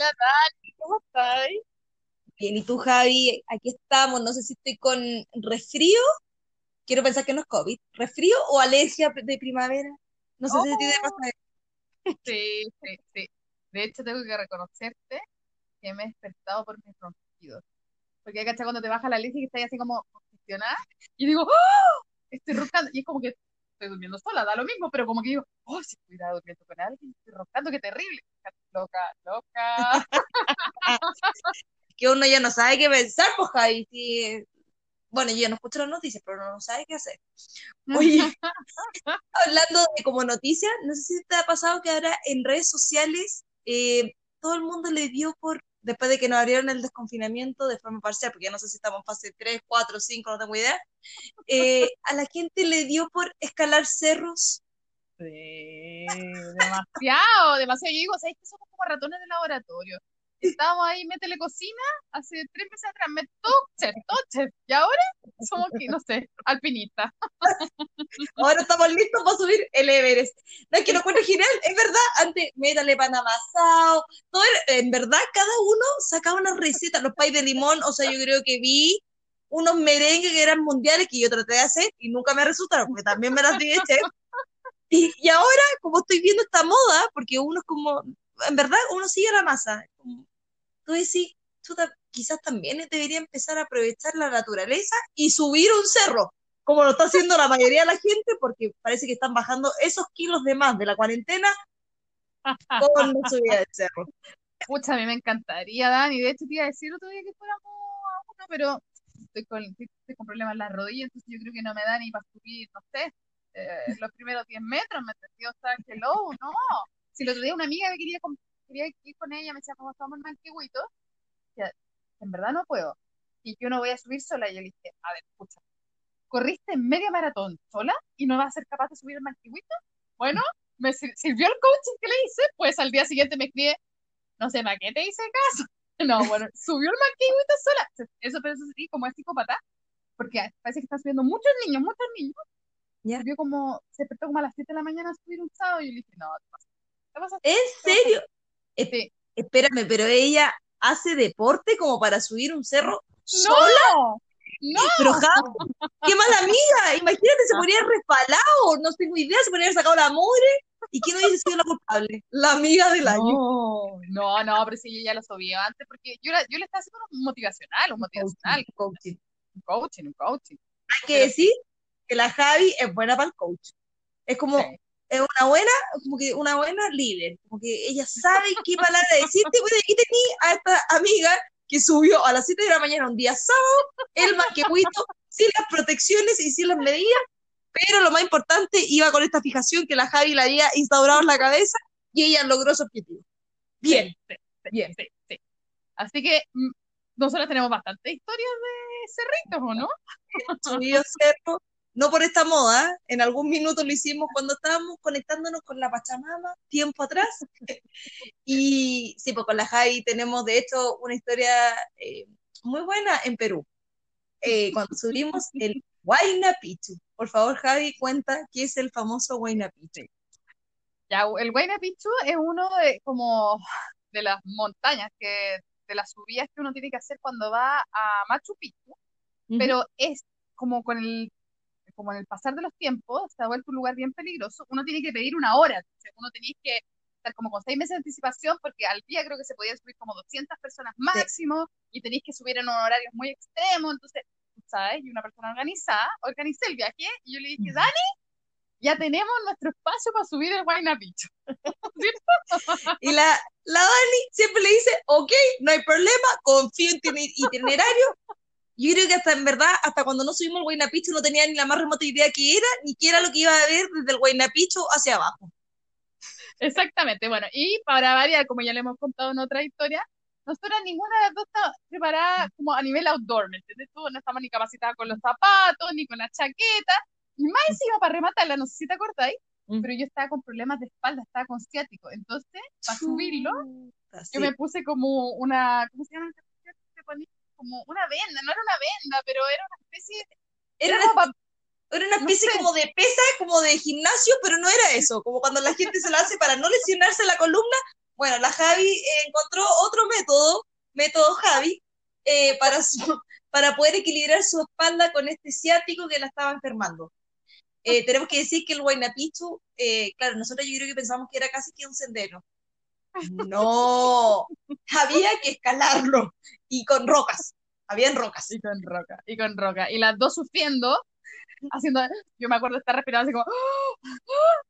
Hola, Dani, ¿cómo estás? Bien, ¿y tú, Javi? Aquí estamos. No sé si estoy con resfrío. Quiero pensar que no es COVID. ¿Resfrío o alergia de primavera? No sé si a ti te Oh, pasa. sí, sí, sí. De hecho, tengo que reconocerte que me he despertado por mis ronquidos. Porque, ¿cachai? Cuando te baja la alergia y estás así como congestionada, y digo, ¡oh! Estoy roncando. Y es como que estoy durmiendo sola, da lo mismo, pero como que digo, ¡oh, si estuviera durmiendo con alguien! Estoy roncando, qué terrible. Loca, loca. Que uno ya no sabe qué pensar, pues, Javi. Sí, bueno, yo no escucho las noticias, pero uno no sabe qué hacer. Oye, hablando de como noticias, no sé si te ha pasado que ahora en redes sociales eh, todo el mundo le dio por, después de que nos abrieron el desconfinamiento de forma parcial, porque ya no sé si estamos en fase 3, 4, 5, no tengo idea, eh, a la gente le dio por escalar cerros. Sí, demasiado, demasiado. Yo digo, ¿sabes que somos como ratones de laboratorio? Estábamos ahí, métele cocina, hace tres meses atrás, me todo chef, todo chef. Y ahora somos, no sé, alpinistas. Ahora estamos listos para subir el Everest. No es que lo encuentro genial, es verdad. Antes, métale pan amasado. Todo en verdad, cada uno sacaba una receta. Los pais de limón, o sea, yo creo que vi unos merengues que eran mundiales que yo traté de hacer y nunca me resultaron, porque también me las di. Y, y ahora, como estoy viendo esta moda, porque uno es como, en verdad, uno sigue la masa. Tú decís, quizás también debería empezar a aprovechar la naturaleza y subir un cerro, como lo está haciendo la mayoría de la gente, porque parece que están bajando esos kilos de más de la cuarentena con la subida del cerro. Pucha, a mí me encantaría, Dani. De hecho, te iba a decir otro día que fuéramos a uno, pero estoy con, estoy con problemas en las rodillas, entonces yo creo que no me da ni para subir, no sé, eh, los primeros 10 metros, ¿me entendió? O sea, hello, no. Si el otro día una amiga que quería, quería ir con ella, me decía, ¿cómo estamos en Manquehuito? Que en verdad no puedo. Y yo no voy a subir sola. Y yo le dije, a ver, escucha, corriste media maratón sola y no vas a ser capaz de subir el Manquehuito. Bueno, me sir- sirvió el coaching que le hice, pues al día siguiente me escribe, no sé, ¿para qué te hice caso? No, bueno, subió el Manquehuito sola. Eso, pero eso sí, como es psicópata, porque parece que están subiendo muchos niños, muchos niños. ¿Ya? Vio como, se despertó como a las 7 de la mañana a subir un sábado y yo le dije, no, te pasa, te pasa, ¿En te serio? Sí. espérame, pero ella hace deporte como para subir un cerro sola. ¡No! ¡No! Pero Javi, qué mala amiga. Imagínate, se ponía resbalado, no tengo idea, se ponía sacado la mugre. ¿Y quién hubiese sido la culpable? La amiga del año. No, no, no, pero sí, yo ya lo subí antes, porque yo, la- yo le estaba haciendo un motivacional, un motivacional, Coaching. un coaching, un coaching. Hay que Pero decir que la Javi es buena para el coach. Es como, sí. Es una buena, como que una buena líder. Como que ella sabe qué palabra decirte. Pues aquí tení a esta amiga que subió a las 7 de la mañana un día sábado, el manquehuito, sin las protecciones y sin las medidas, pero lo más importante, iba con esta fijación que la Javi la había instaurado en la cabeza y ella logró su objetivo. Bien, Sí, sí, bien. sí, sí. Así que mm, nosotros tenemos bastantes historias de cerritos, ¿o no? subió cerro, no por esta moda, en algún minuto lo hicimos cuando estábamos conectándonos con la Pachamama, tiempo atrás. Y sí, pues con la Javi tenemos de hecho una historia eh, muy buena en Perú, eh, cuando subimos el Huayna Picchu. Por favor, Javi, cuenta qué es el famoso Huayna Picchu. Ya, el Huayna Picchu es uno de como de las montañas que de las subidas que uno tiene que hacer cuando va a Machu Picchu, pero es como con el como en el pasar de los tiempos se ha vuelto un lugar bien peligroso. Uno tiene que pedir una hora, entonces uno tiene que estar como con seis meses de anticipación porque al día creo que se podían subir como 200 personas máximo y tenéis que subir en un horario muy extremo, entonces, ¿sabes? Y una persona organizada, organicé el viaje y yo le dije, Dani, ya tenemos nuestro espacio para subir el Huayna Picchu. ¿Cierto? Y la, la Dani siempre le dice, ok, no hay problema, confío en tu itinerario. Yo creo que hasta en verdad, hasta cuando no subimos el Huayna Picchu no tenía ni la más remota idea que era, ni qué era lo que iba a ver desde el Huayna Picchu hacia abajo. Exactamente, bueno, y para variar, como ya le hemos contado en otra historia, nosotras ninguna de las dos está preparada como a nivel outdoor, ¿me entiendes? Tú no estamos ni capacitadas con los zapatos, ni con la chaqueta, y más encima para rematarla, no sé si te acordáis, Mm. pero yo estaba con problemas de espalda, estaba con ciático, entonces, para subirlo, Así. yo me puse como una, ¿cómo se llama ponía? Como una venda, no era una venda, pero era una especie, Era era una, era una no especie sé. como de pesa, como de gimnasio, pero no era eso. Como cuando la gente se la hace para no lesionarse la columna. Bueno, la Javi encontró otro método, método Javi, eh, para, su, para poder equilibrar su espalda con este ciático que la estaba enfermando. Eh, tenemos que decir que el Huayna Picchu, eh, claro, nosotros yo creo que pensamos que era casi que un sendero. No, había que escalarlo y con rocas, habían rocas. Y con roca, y con roca. Y las dos sufriendo, haciendo, yo me acuerdo de estar respirando así como,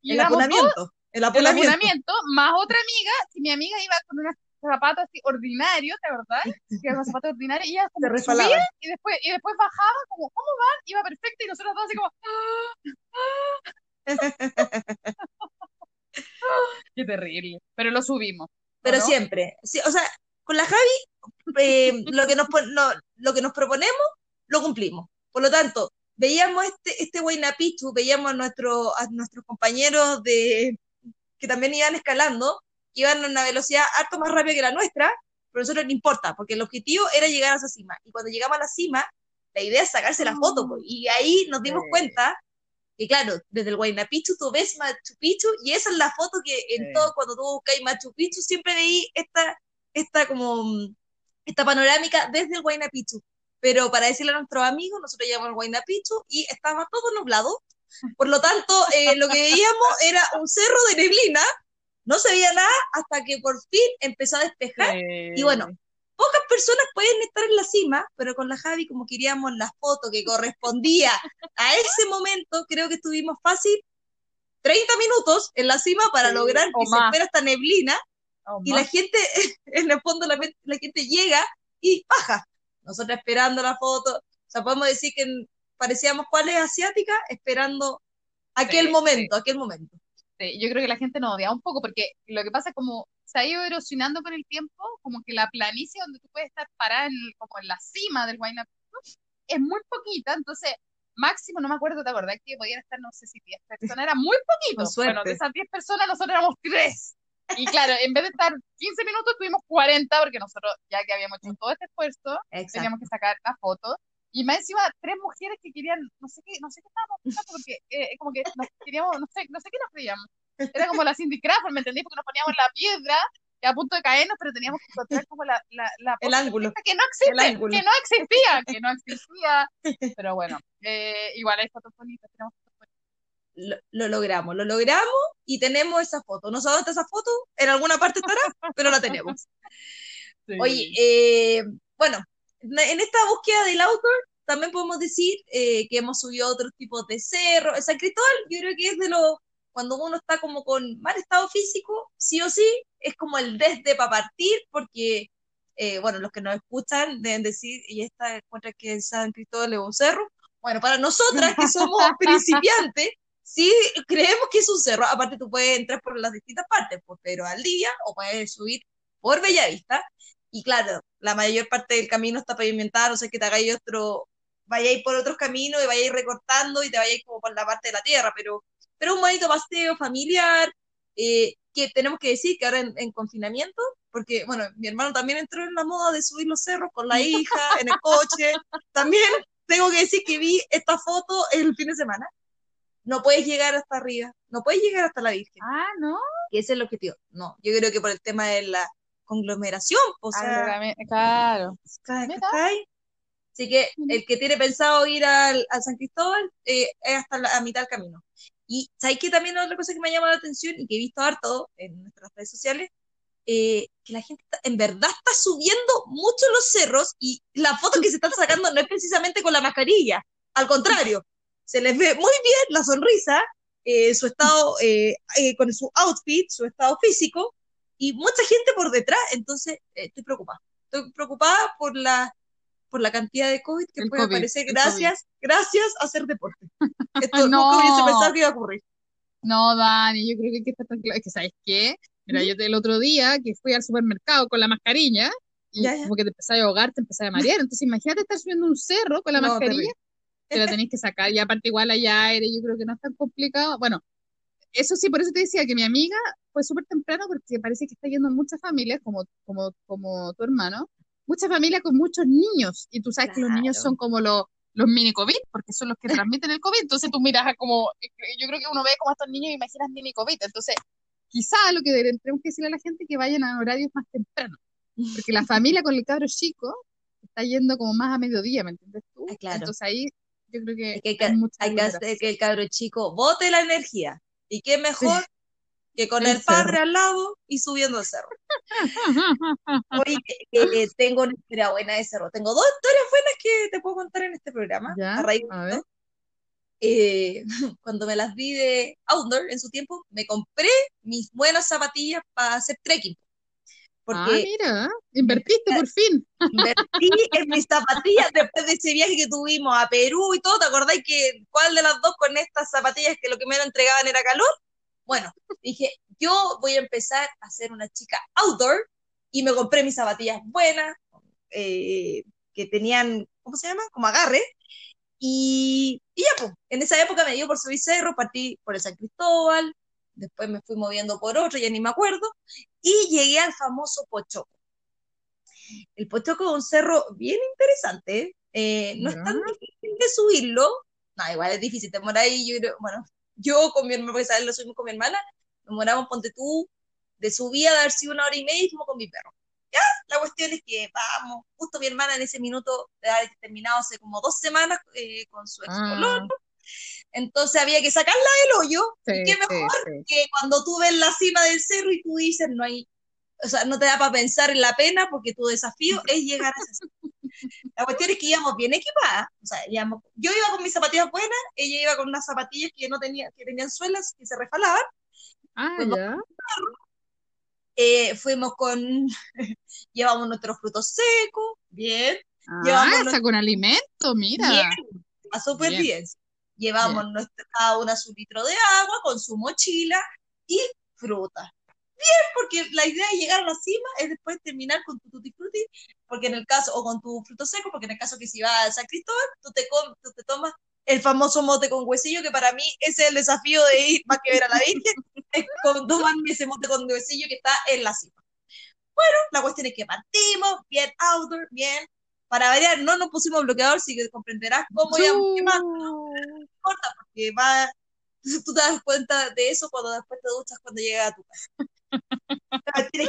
y El éramos dos apunamiento, el apunamiento. apunamiento, más otra amiga, y mi amiga iba con unos zapatos así ordinarios, ¿te acordás? Que eran zapatos ordinarios, y ella como subía y después, y después bajaba, como, ¿cómo van? Iba perfecta, y nosotros dos así como, qué terrible. Pero lo subimos. ¿o Pero no? siempre, sí, o sea, con la Javi, eh, lo, que nos, no, lo que nos proponemos, lo cumplimos. Por lo tanto, veíamos este, este Huayna Picchu, veíamos a, nuestro, a nuestros compañeros de, que también iban escalando, que iban a una velocidad harto más rápida que la nuestra, pero a nosotros no importa, porque el objetivo era llegar a esa cima. Y cuando llegamos a la cima, la idea es sacarse la foto, pues, y ahí nos dimos cuenta que, claro, desde el Huayna Picchu tú ves Machu Picchu, y esa es la foto que en Sí. todo, cuando tú buscáis Machu Picchu, siempre veí esta, esta como, esta panorámica desde el Huayna Picchu. Pero para decirle a nuestros amigos, nosotros llegamos al Huayna Picchu y estaba todo nublado. Por lo tanto, eh, lo que veíamos era un cerro de neblina, no se veía nada hasta que por fin empezó a despejar. Y bueno, pocas personas pueden estar en la cima, pero con la Javi, como queríamos la foto que correspondía a ese momento, creo que estuvimos fácil 30 minutos en la cima para Sí, lograr que se fuera esta neblina y más. la gente, en el fondo, la, la gente llega y baja. Nosotros esperando la foto, o sea, podemos decir que parecíamos cuáles asiáticas esperando aquel Sí, momento, aquel momento. Sí, yo creo que la gente nos odia un poco porque lo que pasa es como se ha ido erosionando con el tiempo, como que la planicie donde tú puedes estar parada en, como en la cima del Huayna Picchu es muy poquita, entonces máximo, no me acuerdo, ¿te acordás que podían estar, no sé si 10 personas? Era muy poquito. Bueno, de esas 10 personas nosotros éramos 3. Y claro, en vez de estar 15 minutos, tuvimos 40 porque nosotros, ya que habíamos hecho todo este esfuerzo, Exacto. teníamos que sacar la foto. Y más encima, tres mujeres que querían, no sé qué, no sé qué estábamos porque eh, como que nos queríamos, no sé, no sé qué nos creíamos. Era como la Cindy Crawford, ¿me entendí? Porque nos poníamos la piedra y a punto de caernos, pero teníamos que encontrar como la, la, la El ángulo. que no existe, El ángulo. que no existía, que no existía. Pero bueno, eh, igual hay fotos bonitas, tenemos fotos bonitas. Lo, lo logramos, lo logramos y tenemos esa foto. No sé dónde está esa foto, en alguna parte estará, pero la tenemos. Sí. Oye, eh, bueno, en esta búsqueda del outdoor también podemos decir eh, que hemos subido otros tipos de cerros. San Cristóbal, yo creo que es de los, cuando uno está como con mal estado físico, sí o sí, es como el desde para partir, porque, eh, bueno, los que nos escuchan deben decir, y esta encuentra que en San Cristóbal es un cerro. Bueno, para nosotras que somos principiantes, sí creemos que es un cerro. Aparte, tú puedes entrar por las distintas partes, por Pedro al día, o puedes subir por Bellavista. Y claro, la mayor parte del camino está pavimentado, no sé que te hagáis otro, vayáis por otros caminos y vayáis recortando y te vayáis como por la parte de la tierra, pero, pero un bonito paseo familiar, eh, que tenemos que decir que ahora en, en, confinamiento, porque bueno, mi hermano también entró en la moda de subir los cerros con la hija, en el coche, también tengo que decir que vi esta foto el fin de semana. No puedes llegar hasta arriba, no puedes llegar hasta la Virgen. Ah, ¿no? Que ese es el objetivo. No, yo creo que por el tema de la conglomeración, o sea, claro. Así que el que tiene pensado ir al, al San Cristóbal eh, es hasta la a mitad del camino. Y ¿sabes que también otra cosa que me ha llamado la atención y que he visto harto en nuestras redes sociales? Eh, que la gente en verdad está subiendo mucho los cerros y la foto que se están sacando no es precisamente con la mascarilla, al contrario, se les ve muy bien la sonrisa, eh, su estado, eh, con su outfit, su estado físico, y mucha gente por detrás, entonces estoy preocupada. Estoy preocupada por la por la cantidad de COVID que el puede COVID, aparecer gracias, gracias a hacer deporte. Esto no. nunca hubiese pensado que iba a ocurrir. No, Dani, yo creo que hay que estar tranquilo. Es que, ¿sabes qué? Mira, yo el otro día que fui al supermercado con la mascarilla y ya, ya. como que te empezás a ahogar, te empezás a marear. Entonces, imagínate estar subiendo un cerro con la no, mascarilla, te la tenéis que sacar y aparte igual hay aire, yo creo que no es tan complicado. Bueno, eso sí, por eso te decía que mi amiga fue súper temprano porque parece que está yendo muchas familias, como, como, como tu hermano, muchas familias con muchos niños. Y tú sabes claro. que los niños son como los, los mini COVID, porque son los que transmiten el COVID. Entonces tú miras a como, yo creo que uno ve como a estos niños y imaginas mini COVID. Entonces, quizá lo que tenemos que decirle a la gente es que vayan a horarios más tempranos, porque la familia con el cabro chico está yendo como más a mediodía, ¿me entiendes tú? Ah, claro. Entonces ahí yo creo que Hay que, hay hay mucha que hacer que el cabro chico bote la energía. ¿Y qué mejor que con El el padre al lado y subiendo el cerro? Oye, eh, tengo una historia buena de cerro. Tengo dos historias buenas que te puedo contar en este programa. Ya, a raíz de a esto. Eh, cuando me las vi de outdoor en su tiempo, me compré mis buenas zapatillas para hacer trekking. Ah, Porque mira, invertiste por fin. invertí en mis zapatillas después de ese viaje que tuvimos a Perú y todo. ¿Te acordáis que cuál de las dos con estas zapatillas que lo que me entregaban era calor? Bueno, dije, yo voy a empezar a ser una chica outdoor y me compré mis zapatillas buenas, eh, que tenían, ¿cómo se llama? Como agarre. Y, y ya, pues, en esa época me dio por subir cerro, partí por el San Cristóbal, después me fui moviendo por otro, ya ni me acuerdo, y llegué al famoso Pochoco. El Pochoco es un cerro bien interesante, eh, no es tan difícil de subirlo, no, igual es difícil, te ahí, yo creo, bueno, yo con mi hermana, porque sabes, lo subimos con mi hermana, nos moramos, ponte tú, de subida de haber sido una hora y media y como con mi perro. Ya, la cuestión es que vamos, justo mi hermana en ese minuto de haber terminado hace como dos semanas eh, con su ex Ah, pololo, entonces había que sacarla del hoyo, sí, y qué sí, mejor sí. que cuando tú ves la cima del cerro y tú dices, no hay, o sea, no te da para pensar en la pena porque tu desafío es llegar a esa cima. La cuestión es que íbamos bien equipadas, o sea, íbamos, yo iba con mis zapatillas buenas, ella iba con unas zapatillas que no tenía, que tenían suelas, que se refalaban, Ah, no- ya. eh, fuimos con, llevamos nuestros frutos secos, bien, Ah, Llevamos con alimento, mira. Bien, a súper Bien. bien. Llevamos nuestra, cada una su litro de agua con su mochila y fruta. Bien, porque la idea de llegar a la cima es después terminar con tu tutti frutti, porque en el caso, o con tu fruto seco, porque en el caso que si vas a San Cristóbal, tú te, com- tú te tomas el famoso mote con huesillo, que para mí ese es el desafío de ir más que ver a la Virgen, es con tomarme ese mote con huesillo que está en la cima. Bueno, la cuestión es que partimos, bien outdoor, bien. Para variar, no nos pusimos bloqueador, así que comprenderás cómo íbamos quemando Chu. importa, porque va, tú te das cuenta de eso cuando después te duchas cuando llegas a tu casa.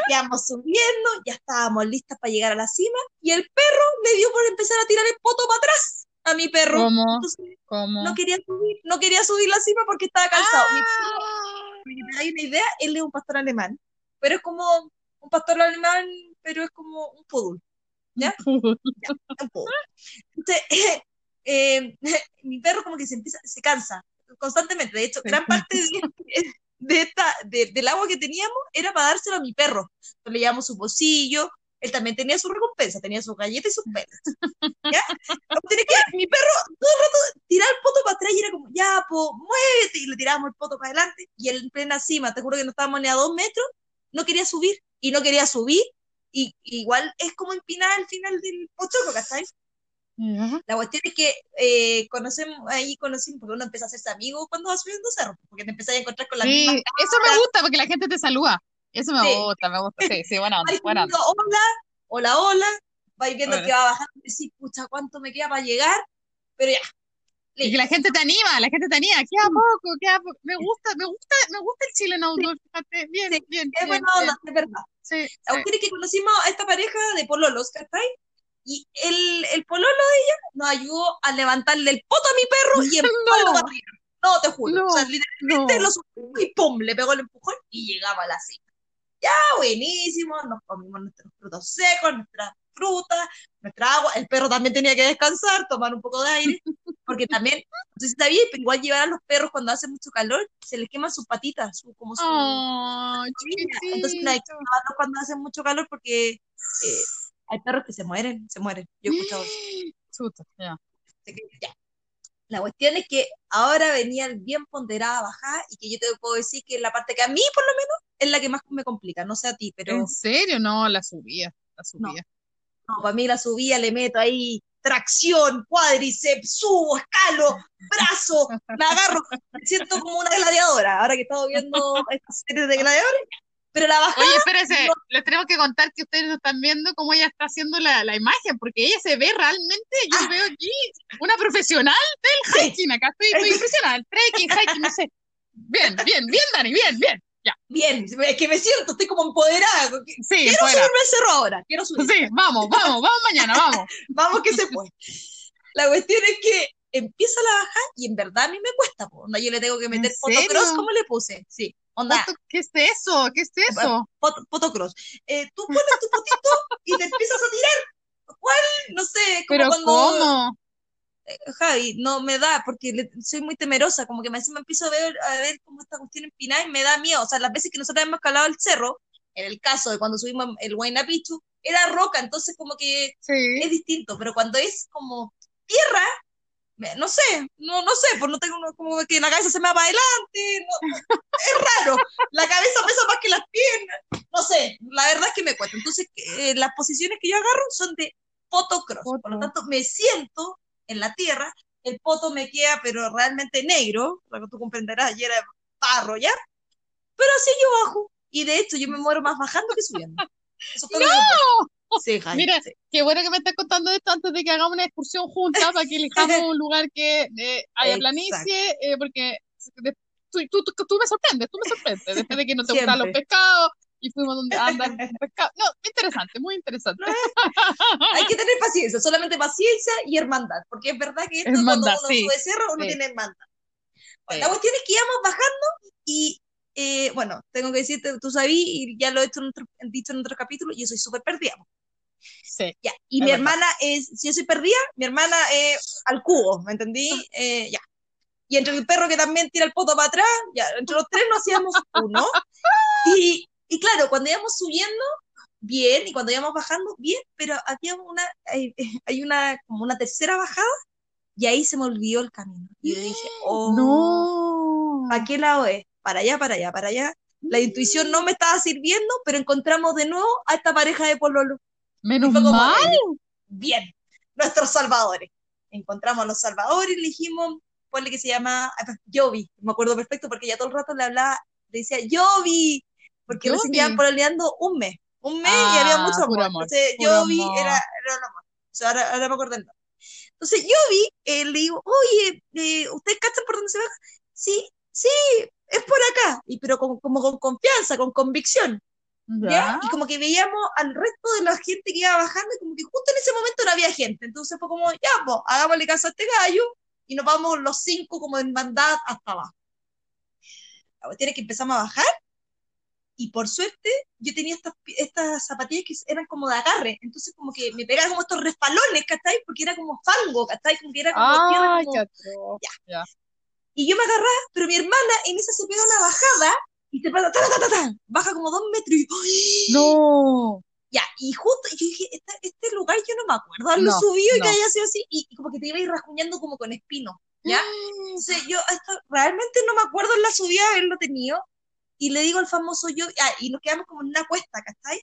Íbamos subiendo, ya estábamos listas para llegar a la cima, y el perro le dio por empezar a tirar el poto para atrás a mi perro. ¿Cómo? Entonces, ¿Cómo? no quería subir, no quería subir la cima porque estaba cansado. Mi perro, Ah. para que te hagáis una idea, él es un pastor alemán, pero es como un pastor alemán, pero es como un poodle. ¿Ya? un poodle. Entonces, eh, mi perro como que se empieza, se cansa constantemente. De hecho, gran parte de, de esta, de- del agua que teníamos era para dárselo a mi perro. Le llevamos su pocillo, él también tenía su recompensa, tenía sus galletas y sus pelas. ¿Ya? Que mi perro todo el rato tiraba el poto para atrás y era como, ya, po, muévete, y le tirábamos el poto para adelante, y él en plena cima, te juro que no estábamos ni a dos metros, no quería subir, y no quería subir, y igual es como empinar al final del pochoco, ¿cachai? La cuestión es que eh, conocemos, ahí conocimos, porque uno empieza a hacerse amigo cuando va subiendo cerro, porque te empiezas a encontrar con la Sí, misma eso me gusta porque la gente te saluda. Eso me Sí. gusta, me gusta. Sí, sí, buena onda, buena hola, hola, hola, vais viendo Hola. que va bajando y decís, pucha, ¿cuánto me queda para llegar? Pero ya, Y que la gente te anima, la gente te anima. Queda poco, queda poco. Me gusta, me gusta, me gusta el Chile en outdoor, fíjate. Bien, bien, es buena onda, es verdad. Sí, La cuestión es que conocimos a esta pareja de pololos, ¿cachai? Y el, el pololo de ella nos ayudó a levantarle el poto a mi perro y empujarlo No. para arriba. No, te juro. No, o sea, literalmente no. lo subió y pum, le pegó el empujón y llegaba a la cima. Ya, buenísimo, nos comimos nuestros frutos secos, nuestras frutas, nuestra agua. El perro también tenía que descansar, tomar un poco de aire, porque también, no sé si sabías, pero igual llevar a los perros cuando hace mucho calor, se les queman sus patitas, su, como su, entonces no hay que cuando hace mucho calor porque eh, hay perros que se mueren, se mueren. Yo he escuchado eso. Chuta, ya. La cuestión es que ahora venían bien ponderadas bajadas y que yo te puedo decir que la parte que a mí por lo menos es la que más me complica, no sé a ti, pero ¿En serio? No, la subía, la subía. no, para mí la subía le meto ahí tracción, cuádriceps, subo, escalo, brazo, me agarro, me siento como una gladiadora, ahora que he estado viendo esta serie de gladiadores, pero la bajada Oye, espérese, les tenemos que contar que ustedes no están viendo cómo ella está haciendo la, la imagen, porque ella se ve realmente, yo veo aquí una profesional del hiking, acá estoy, estoy impresionada, trekking, hiking, no sé. Bien, bien, bien, Dani, bien, bien. Ya. Bien, es que me siento, estoy como empoderada. Sí, Quiero subirme al cerro ahora, quiero subir. Sí, vamos, vamos, vamos mañana, vamos. Vamos que se puede. La cuestión es que empieza la baja y en verdad a mí me cuesta, po. Yo le tengo que meter fotocross, ¿cómo le puse? Sí, onda, ¿Qué es eso? ¿Qué es eso? foto- fotocross. Eh, tú pones tu fotito y te empiezas a tirar. ¿Cuál? No sé, como ¿Pero cuando... cómo? Javi, no me da, porque le- soy muy temerosa, como que me, me empiezo a ver, a ver cómo esta cuestión empinada y me da miedo. O sea, las veces que nosotros hemos escalado el cerro, en el caso de cuando subimos el Huayna Picchu, era roca, entonces como que Sí. es distinto, pero cuando es como tierra, no sé, no, no sé, pues no tengo como que la cabeza se me va para adelante, no- es raro, la cabeza pesa más que las piernas, no sé, la verdad es que me cuesta. Entonces, eh, las posiciones que yo agarro son de fotocross, por lo Foto. tanto, me siento en la tierra, el poto me queda, pero realmente negro, lo que tú comprenderás, ayer era barro ya, pero así yo bajo, y de hecho yo me muero más bajando que subiendo. Eso fue Sí, Jaime, Mira, sí. Qué bueno que me estás contando esto antes de que hagamos una excursión juntas para que elijamos un lugar que eh, haya planicie, eh, porque tú, tú, tú, tú me sorprendes, tú me sorprendes, después de que no te gustan los pescados y fuimos donde andan pescados. No, interesante, muy interesante. Hay que tener paciencia, solamente paciencia y hermandad, porque es verdad que esto Hermandad, cuando uno sí, sube cerro uno sí. tiene hermandad. La cuestión es que íbamos bajando y, eh, bueno, tengo que decirte, tú sabías, y ya lo he hecho en otro- dicho en otros capítulos, yo soy súper perdida. Sí, Ya. Y Es mi verdad. hermana es, si yo soy perdida, mi hermana es al cubo, ¿me entendí? Eh, ya. Y entre el perro que también tira el poto para atrás, ya, entre los tres nos hacíamos uno. Y, y claro, cuando íbamos subiendo, bien, y cuando íbamos bajando, bien, pero había una, hay, hay una, como una tercera bajada, y ahí se me olvidó el camino. Y yo dije, oh, no. ¿para qué lado es? Para allá, para allá, para allá. La intuición no me estaba sirviendo, pero encontramos de nuevo a esta pareja de pololo. Menos como, mal. bien, nuestros salvadores. Encontramos a los salvadores y le dijimos, ponle que se llama ah, Jovi, me acuerdo perfecto porque ya todo el rato le hablaba, le decía Jovi, porque recién Jovi. llevan pololeando un mes, un mes y había Ah, mucho amor. amor, Entonces Jovi era, era amor. O sea, ahora, ahora me acuerdo el nombre. Entonces Jovi eh, le digo, oye, eh, ¿ustedes cachan por dónde se baja? Sí, sí, es por acá, y pero como, como con confianza, con convicción. ¿Ya? Ya. Y como que veíamos al resto de la gente que iba bajando, y como que justo en ese momento no había gente. Entonces fue como, ya, pues, hagámosle caso a este gallo y nos vamos los cinco como en bandad hasta abajo. La cuestión es que empezamos a bajar y por suerte yo tenía estas, estas zapatillas que eran como de agarre. Entonces como que me pegaban como estos respalones, ¿cachai? Porque era como fango, ¿cachai? Como que era como tierra, Ay, como- qué atroz. y yo me agarraba, pero mi hermana en esa se pega una bajada y se pasa, ta, ta, ta, ta, baja como dos metros y ¡ay! No. Ya, y justo yo dije, "Esta- este lugar yo no me acuerdo haberlo No, subido y no. que haya sido así, y, y como que te iba a ir rasguñando como con espinos, ¿ya? Entonces yo esto, realmente no me acuerdo en la subida haberlo tenido, y le digo al famoso yo, ah, y nos quedamos como en una cuesta, ¿cachai?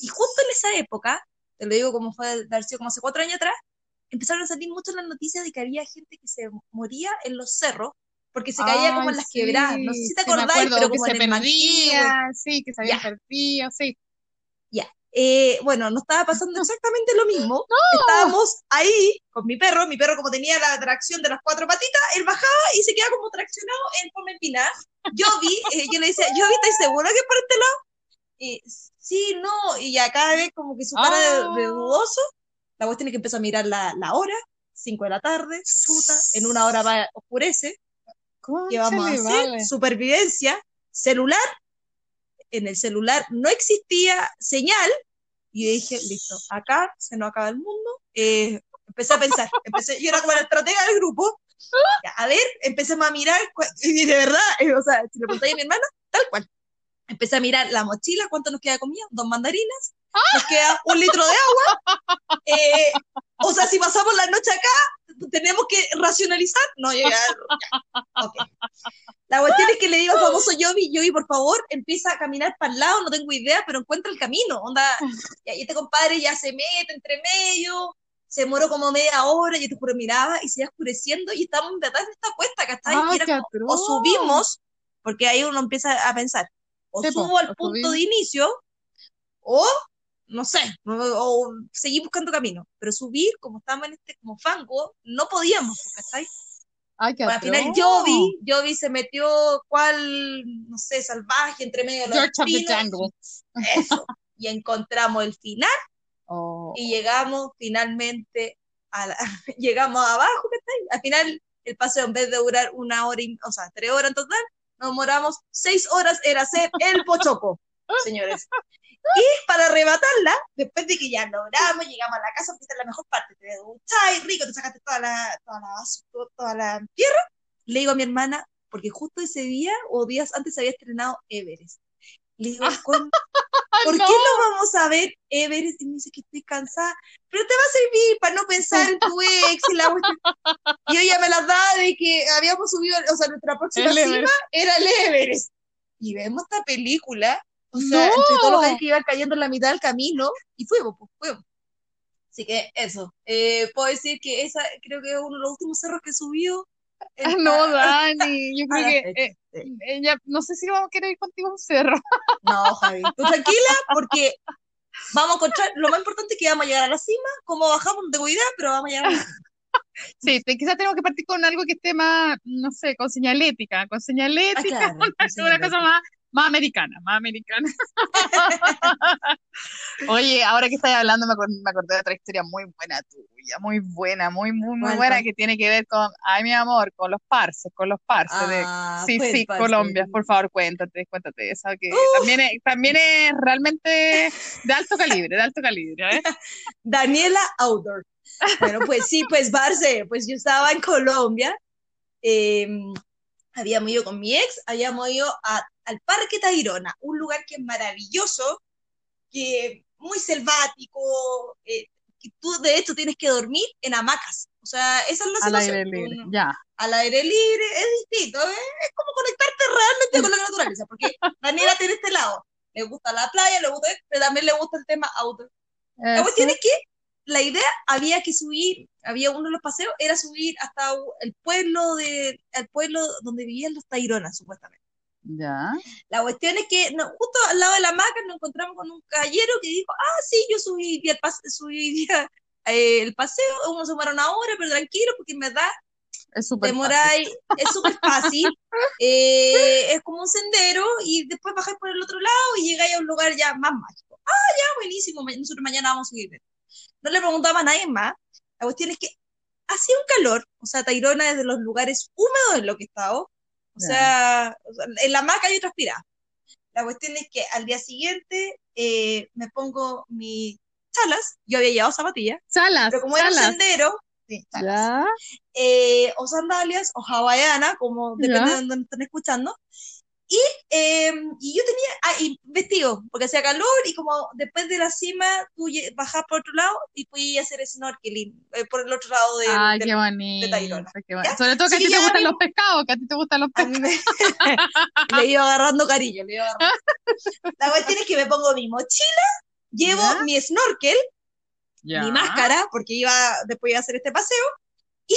Y justo en esa época, te lo digo como fue de haber sido como hace cuatro años atrás, empezaron a salir mucho las noticias de que había gente que se moría en los cerros, porque se caía como en Ay, las quebradas, no sé si te sí, pero que como se en el Manquillo, perdía, sí, que se habían Ya. perdido, sí. Eh, bueno, nos estaba pasando exactamente lo mismo. Estábamos ahí con mi perro, mi perro como tenía la tracción de las cuatro patitas, él bajaba y se quedaba como traccionado en forma empinada. Yo vi, eh, yo le decía, yo vi, ¿estás seguro que es por este lado? Y, sí, no, y ya cada vez como que su cara de, de Ah. dudoso, la cuestión es que empezó a mirar la, la hora, 5 de la tarde, chuta, en una hora va, oscurece, ¿qué vamos a hacer? vale. Supervivencia, celular, en el celular no existía señal, y yo dije, listo, acá se nos acaba el mundo. Eh, empecé a pensar, empecé, yo era como la estratega del grupo. A ver, empecemos a mirar, y de verdad, eh, o sea, si le preguntáis a mi hermana, tal cual. Empecé a mirar la mochila, cuánto nos queda de comida, dos mandarinas, nos queda un litro de agua. Eh, o sea, si pasamos la noche acá, tenemos que racionalizar. No, ya, ya, ok. La cuestión es que le digo al famoso Yobi, Yobi, por favor, empieza a caminar para el lado, no tengo idea, pero encuentra el camino. Onda, y ahí este compadre ya se mete entre medio, se demoró como media hora, yo te juro, miraba y se iba oscureciendo y estábamos verdad en esta cuesta, ¿cachai? Qué como, o subimos, porque ahí uno empieza a pensar, o subo al o punto subimos. de inicio, o no sé, o, seguir buscando camino. Pero subir, como estábamos en este como fango, no podíamos, ¿cachai? Ay, qué Bueno, al final. Jovi, Jovi se metió cual, no sé, salvaje entre medio de los George the espinos. Eso. Y encontramos el final Oh. y llegamos finalmente a la, llegamos abajo, ¿cachai? Al final el paseo en vez de durar una hora, y, o sea, tres horas en total, nos demoramos seis horas en hacer el pochoco, señores. Y para arrebatarla, después de que ya logramos, llegamos a la casa, porque esta es la mejor parte, te ducháis rico, te sacaste toda la, toda la, toda la tierra, le digo a mi hermana, porque justo ese día o días antes se había estrenado Everest. Le digo, "Con- ¿por no. qué no vamos a ver Everest? Y me dice que estoy cansada, pero te va a servir para no pensar en tu ex y la cuestión". Y ya me las daba de que habíamos subido, o sea, nuestra próxima El cima Everest. era el Everest. Y vemos esta película, o sea, No. entre todos los gallos que iban cayendo en la mitad del camino, y fuimos, pues, fuimos. Así que eso, eh, puedo decir que esa creo que es uno de los últimos cerros que en- Ah, No, Dani, yo creo que eh, ella, no sé si vamos a querer ir contigo a un cerro. No, Javi, tú tranquila, porque vamos a encontrar, lo más importante es que vamos a llegar a la cima, cómo bajamos, no tengo idea, pero vamos a llegar a la cima. Sí, te- quizás tenemos que partir con algo que esté más, no sé, con señalética, con Ah, señalética, claro, una, una cosa más, más americana, más americana. Oye, ahora que estás hablando me acordé, me acordé de otra historia muy buena tuya, muy buena, muy, muy, muy ¿Cuál, buena que tiene que ver con, ay, mi amor, con los parces, con los parces de, Ah, sí, sí, parce. Colombia, por favor, cuéntate, cuéntate esa, que también es, también es realmente de alto calibre, de alto calibre, ¿eh? Daniela Outdoor. Bueno, pues sí, pues Barce, pues yo estaba en Colombia, eh, habíamos ido con mi ex, habíamos ido a- al Parque Tayrona, un lugar que es maravilloso, que muy selvático, eh, que tú de hecho tienes que dormir en hamacas. O sea, esa es la Al situación. aire libre, Uno- ya. al aire libre es distinto, ¿eh? es como conectarte realmente con la naturaleza, porque Daniela tiene este lado, le gusta la playa, le gusta, pero también le gusta el tema outdoor. La cuestión es que la idea había que subir, había uno de los paseos, era subir hasta el pueblo de, el pueblo donde vivían los Taironas, supuestamente. Ya. La cuestión es que no, justo al lado de la hamaca nos encontramos con un caballero que dijo, ah, sí, yo subí el, pas- subí eh, el paseo, uno se demora una hora, pero tranquilo, porque en verdad Es súper fácil. es súper fácil, eh, es como un sendero y después bajáis por el otro lado y llegáis a un lugar ya más mágico. Ah, ya, buenísimo, nosotros mañana vamos a subir. No le preguntaba a nadie más. La cuestión es que hacía un calor, o sea, Tayrona es de los lugares húmedos en lo que he estado, o sea, o sea, en la hamaca yo transpiraba. La cuestión es que al día siguiente eh, me pongo mis chalas, yo había llevado zapatillas, Salas, pero como era un sendero, sí, chalas eh, o sandalias o hawaiana, como depende de donde nos estén escuchando. Y, eh, y yo tenía ah, y vestido, porque hacía calor y como después de la cima tú bajás por otro lado y podías hacer snorkeling eh, por el otro lado del, Ay, del- qué bonito. Sobre todo que a ti te gustan los pescados, que a ti te gustan los me- le iba agarrando cariño, le iba agarrando. La cuestión es que me pongo mi mochila, llevo ¿Ya? mi snorkel, Ya. mi máscara, porque iba, después iba a hacer este paseo, y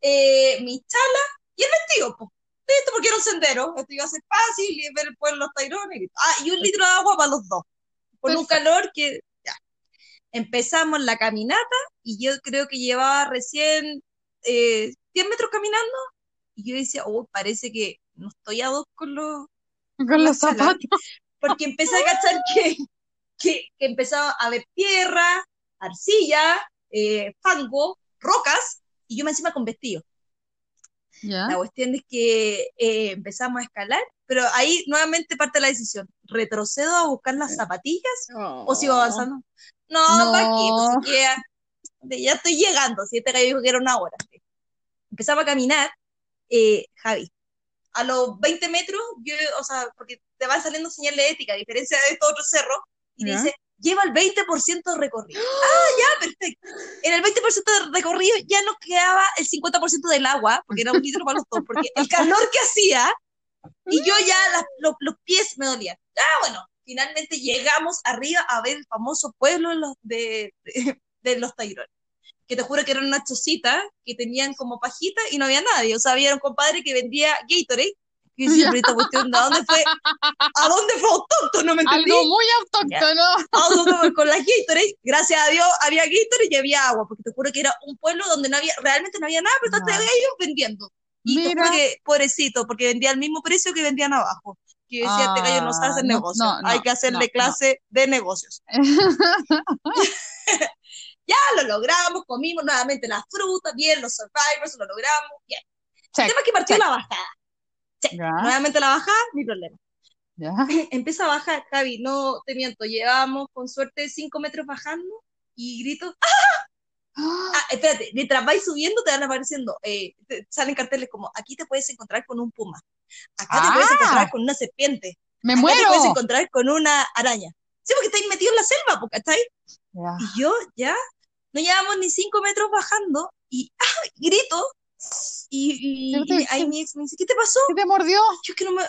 eh, mi chala y el vestido, pues. Listo, porque era un sendero, esto iba a ser fácil, y ver el pueblo los tairones. Ah, y un litro de agua para los dos, con un calor que, ya. Empezamos la caminata, y yo creo que llevaba recién eh, 10 metros caminando, y yo decía, oh, parece que no estoy a dos con los, Con los zapatos. porque empecé a cachar que, que, que empezaba a ver tierra, arcilla, eh, fango, rocas, y yo me encima con vestido. Ya. La cuestión es que eh, empezamos a escalar, pero ahí nuevamente parte la decisión, ¿retrocedo a buscar las zapatillas o sigo avanzando? No, No. Pues si queda- ya estoy llegando, si este gallo dijo que era una hora. Empezaba a caminar, eh, Javi, a los 20 metros, yo, o sea, porque te van saliendo señales de ética, a diferencia de estos otros cerros, y te Ya. dice, lleva el 20% de recorrido. ah, ya, perfecto. En el 20% de recorrido ya nos quedaba el 50% del agua, porque era un litro para los dos, porque el calor que hacía, y yo ya las- los, los pies me dolían. Ah, bueno, finalmente llegamos arriba a ver el famoso pueblo de los, de, de, de los Tairones. Que te juro que eran unas chocitas que tenían como pajita y no había nadie. O sea, había un compadre que vendía Gatorade, Y pero esta cuestión, ¿a dónde fue? ¿A dónde fue autóctono? No me entendí. Algo muy autóctono. Autóctono con las Gatorade. Gracias a Dios había Gatorade y había agua, porque te juro que era un pueblo donde no había, realmente no había nada, pero No. ellos vendiendo. Y te Mira. juro que, pobrecito, porque vendía al mismo precio que vendían abajo. Que decía, este gallo no sabe Ah, hacer no, negocio. no, no, Hay que hacerle clase de negocios. Ya lo logramos, comimos nuevamente las frutas, bien, los survivors, lo logramos, bien. El Check, tema es que partió check. la bajada. Ya, Nuevamente la bajada, mi problema. ya. Empieza a bajar, Javi, no te miento, llevamos con suerte cinco metros bajando y grito, ah, espérate, mientras vais subiendo te van apareciendo, eh, te- salen carteles como, aquí te puedes encontrar con un puma, acá te puedes Ah. encontrar con una serpiente, Me acá te muero. puedes encontrar con una araña. Sí, porque estáis metidos en la selva, porque estáis Ya. Y yo ya no llevamos ni cinco metros bajando y ¡ah! grito. Y, y- ¿Qué te- y ahí mi ex me dice, ¿qué te pasó? ¿Qué te mordió? Yo es que no me,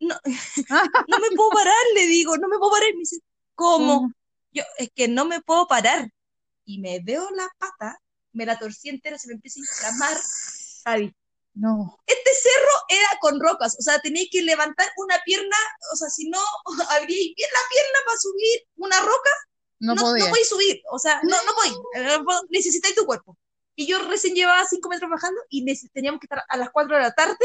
no, no me puedo parar, le digo, no me puedo parar. Y me dice, ¿cómo? Yo, es que no me puedo parar. Y me veo la pata, me la torcí entera, se me empieza a inflamar. Javi, No. este cerro era con rocas, o sea, teníais que levantar una pierna, o sea, si no, abríais bien la pierna para subir una roca, No, no, podía. no podéis subir, o sea, no, no podéis, eh, necesitáis tu cuerpo. Y yo recién llevaba cinco metros bajando y teníamos que estar a las 4 de la tarde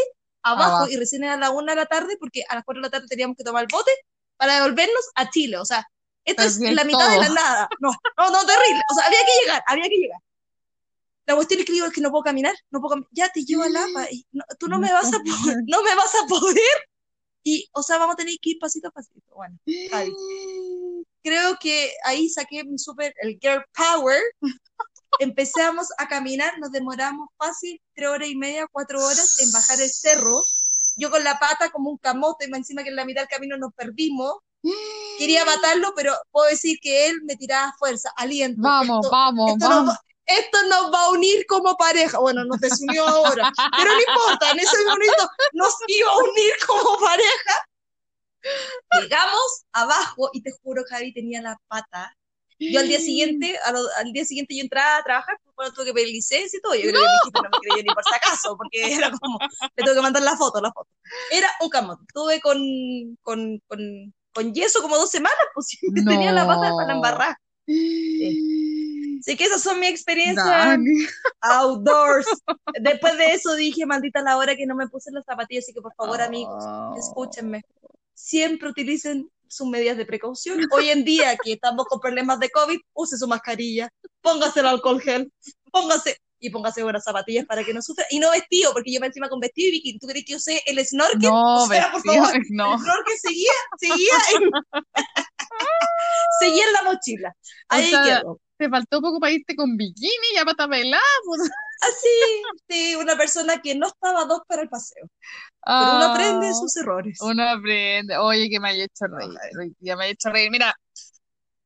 abajo, Abajo. y recién era a la 1 de la tarde porque a las 4 de la tarde teníamos que tomar el bote para devolvernos a Chile, o sea, esto es Perdí la mitad de la nada, no, no, no, terrible, o sea, había que llegar, había que llegar. La cuestión es que digo, es que no puedo caminar, no puedo caminar, ya te llevo al APA, y no- tú no me vas a poder, no me vas a poder, y, o sea, vamos a tener que ir pasito a pasito, bueno Javi. creo que ahí saqué mi super, el girl power. Empezamos a caminar, nos demoramos fácil tres horas y media, cuatro horas en bajar el cerro. Yo con la pata como un camote, encima que en la mitad del camino nos perdimos. Quería matarlo, pero puedo decir que él me tiraba fuerza, aliento. Vamos, Esto- vamos, esto nos, vamos. va, esto nos va a unir como pareja. Bueno, nos desunió ahora, pero no importa, en ese momento nos iba a unir como pareja. Llegamos abajo y te juro, Javi, tenía la pata. Yo al día siguiente, a lo- al día siguiente yo entraba a trabajar, pues, bueno, tuve que pedir licencia y todo. Yo creo que mi no me creyó ni por si acaso, porque era como, le tuve que mandar la foto, la foto. Era un camote. Estuve con, con, con, con yeso como dos semanas, pues siempre tenía la pata para embarrar. Así que esas son mis experiencias Dani. outdoors. Después de eso dije, maldita la hora que no me puse las zapatillas, así que por favor, amigos, Oh. escúchenme. Siempre utilicen sus medidas de precaución. Hoy en día que estamos con problemas de COVID, use su mascarilla, póngase el alcohol gel, póngase y póngase buenas zapatillas para que no sufra. Y no vestido, porque yo me encima con vestido y bikini. ¿Tú crees que yo sé el snorkel? No, O sea, por vestido, favor, no. el snorkel seguía, seguía en, seguía en la mochila. Ahí sea, quedó. Te faltó poco para irte con bikini ya para pelada. pues. Así, sí, una persona que no estaba dos para el paseo. Pero uno aprende de sus errores. Ah, Uno aprende. Oye, que me haya hecho reír. día me ha hecho reír. Mira,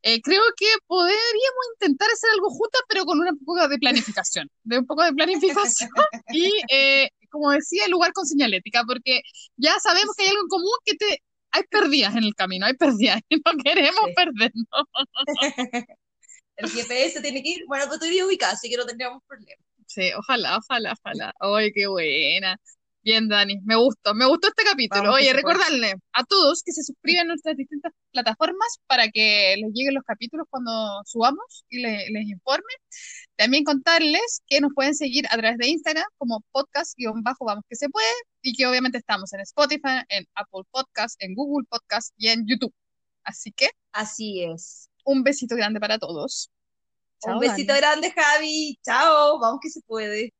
eh, creo que podríamos intentar hacer algo juntas, pero con un poco de planificación. De un poco de planificación. Y, eh, como decía, el lugar con señalética, porque ya sabemos que hay algo en común que te. Hay perdidas en el camino, hay perdidas y no queremos Sí. perdernos. El GPS tiene que ir, bueno, pues tú irías ubicada, así que no tendríamos problema. Sí, ojalá, ojalá, ojalá. Oye, qué buena. Bien, Dani, me gustó, me gustó este capítulo. Vamos, Oye, recordarle a todos que se suscriban a nuestras distintas plataformas para que les lleguen los capítulos cuando subamos y le- les informe. También contarles que nos pueden seguir a través de Instagram como podcast-vamos que se puede y que obviamente estamos en Spotify, en Apple Podcast, en Google Podcast y en YouTube. Así que Así es. un besito grande para todos. Chao, Un besito Dani. grande, Javi. Chao. Vamos que se puede.